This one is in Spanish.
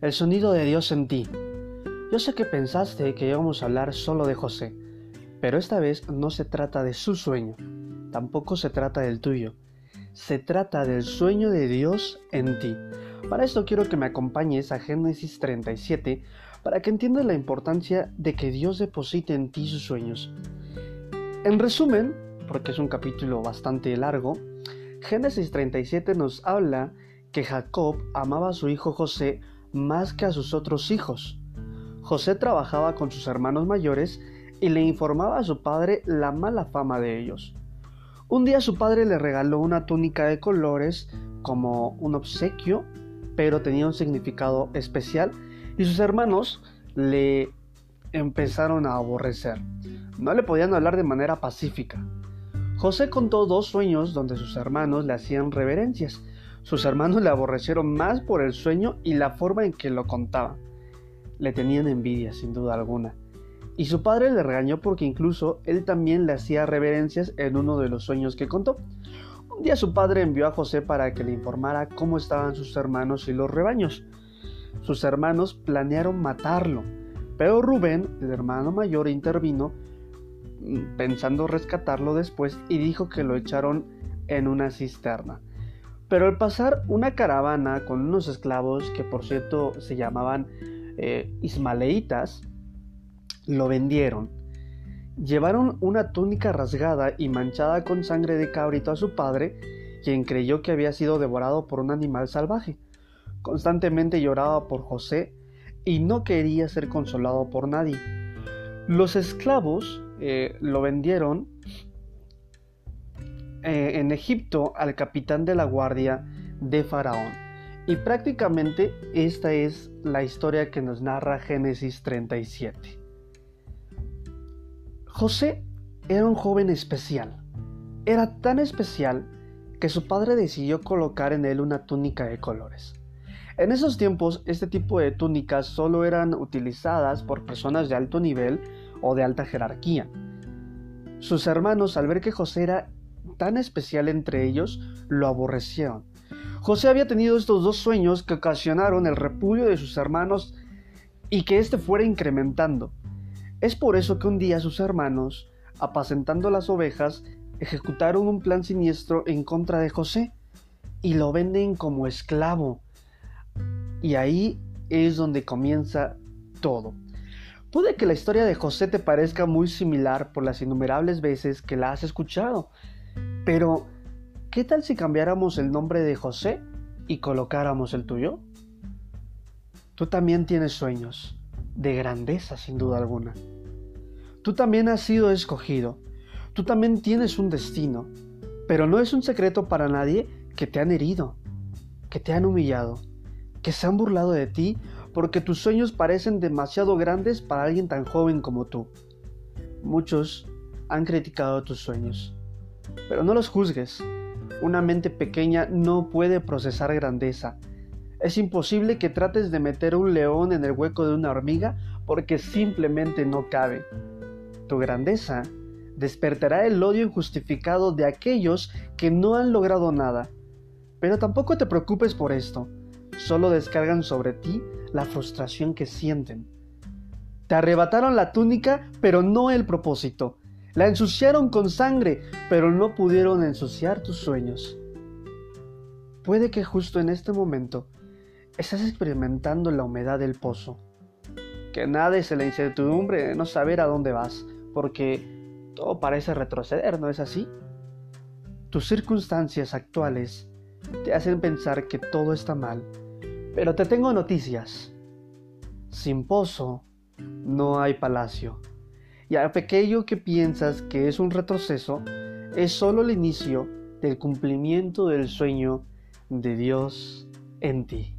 El sonido de Dios en ti. Yo sé que pensaste que íbamos a hablar solo de José, pero esta vez no se trata de su sueño, tampoco se trata del tuyo. Se trata del sueño de Dios en ti. Para esto quiero que me acompañes a Génesis 37 para que entiendas la importancia de que Dios deposite en ti sus sueños. En resumen, porque es un capítulo bastante largo, Génesis 37 nos habla que Jacob amaba a su hijo José más que a sus otros hijos. José trabajaba con sus hermanos mayores y le informaba a su padre la mala fama de ellos. Un día su padre le regaló una túnica de colores como un obsequio, pero tenía un significado especial y sus hermanos le empezaron a aborrecer. No le podían hablar de manera pacífica. José contó dos sueños donde sus hermanos le hacían reverencias sus hermanos le aborrecieron más por el sueño y la forma en que lo contaba. Le tenían envidia, sin duda alguna. Y su padre le regañó porque incluso él también le hacía reverencias en uno de los sueños que contó. Un día su padre envió a José para que le informara cómo estaban sus hermanos y los rebaños. Sus hermanos planearon matarlo, pero Rubén, el hermano mayor, intervino mm, pensando rescatarlo después y dijo que lo echaron en una cisterna. Pero al pasar una caravana con unos esclavos que por cierto se llamaban eh, ismaleitas, lo vendieron. Llevaron una túnica rasgada y manchada con sangre de cabrito a su padre, quien creyó que había sido devorado por un animal salvaje. Constantemente lloraba por José y no quería ser consolado por nadie. Los esclavos eh, lo vendieron eh, en Egipto al capitán de la guardia de Faraón. Y prácticamente esta es la historia que nos narra Génesis 37. José era un joven especial. Era tan especial que su padre decidió colocar en él una túnica de colores. En esos tiempos, este tipo de túnicas solo eran utilizadas por personas de alto nivel o de alta jerarquía. Sus hermanos, al ver que José era tan especial entre ellos, lo aborrecieron. José había tenido estos dos sueños que ocasionaron el repudio de sus hermanos y que éste fuera incrementando. Es por eso que un día sus hermanos, apacentando las ovejas, ejecutaron un plan siniestro en contra de José y lo venden como esclavo. Y ahí es donde comienza todo. Puede que la historia de José te parezca muy similar por las innumerables veces que la has escuchado, pero, ¿qué tal si cambiáramos el nombre de José y colocáramos el tuyo? Tú también tienes sueños, de grandeza sin duda alguna. Tú también has sido escogido, tú también tienes un destino, pero no es un secreto para nadie que te han herido, que te han humillado, que se han burlado de ti porque tus sueños parecen demasiado grandes para alguien tan joven como tú. Muchos han criticado tus sueños pero no los juzgues. Una mente pequeña no puede procesar grandeza. Es imposible que trates de meter un león en el hueco de una hormiga porque simplemente no cabe. Tu grandeza despertará el odio injustificado de aquellos que no han logrado nada. Pero tampoco te preocupes por esto, solo descargan sobre ti la frustración que sienten. Te arrebataron la túnica, pero no el propósito. La ensuciaron con sangre, pero no pudieron ensuciar tus sueños. Puede que justo en este momento estás experimentando la humedad del pozo, que nades en la incertidumbre de no saber a dónde vas, porque todo parece retroceder, ¿no es así? Tus circunstancias actuales te hacen pensar que todo está mal, pero te tengo noticias. Sin pozo no hay palacio. Y aquello que piensas que es un retroceso es solo el inicio del cumplimiento del sueño de Dios en ti.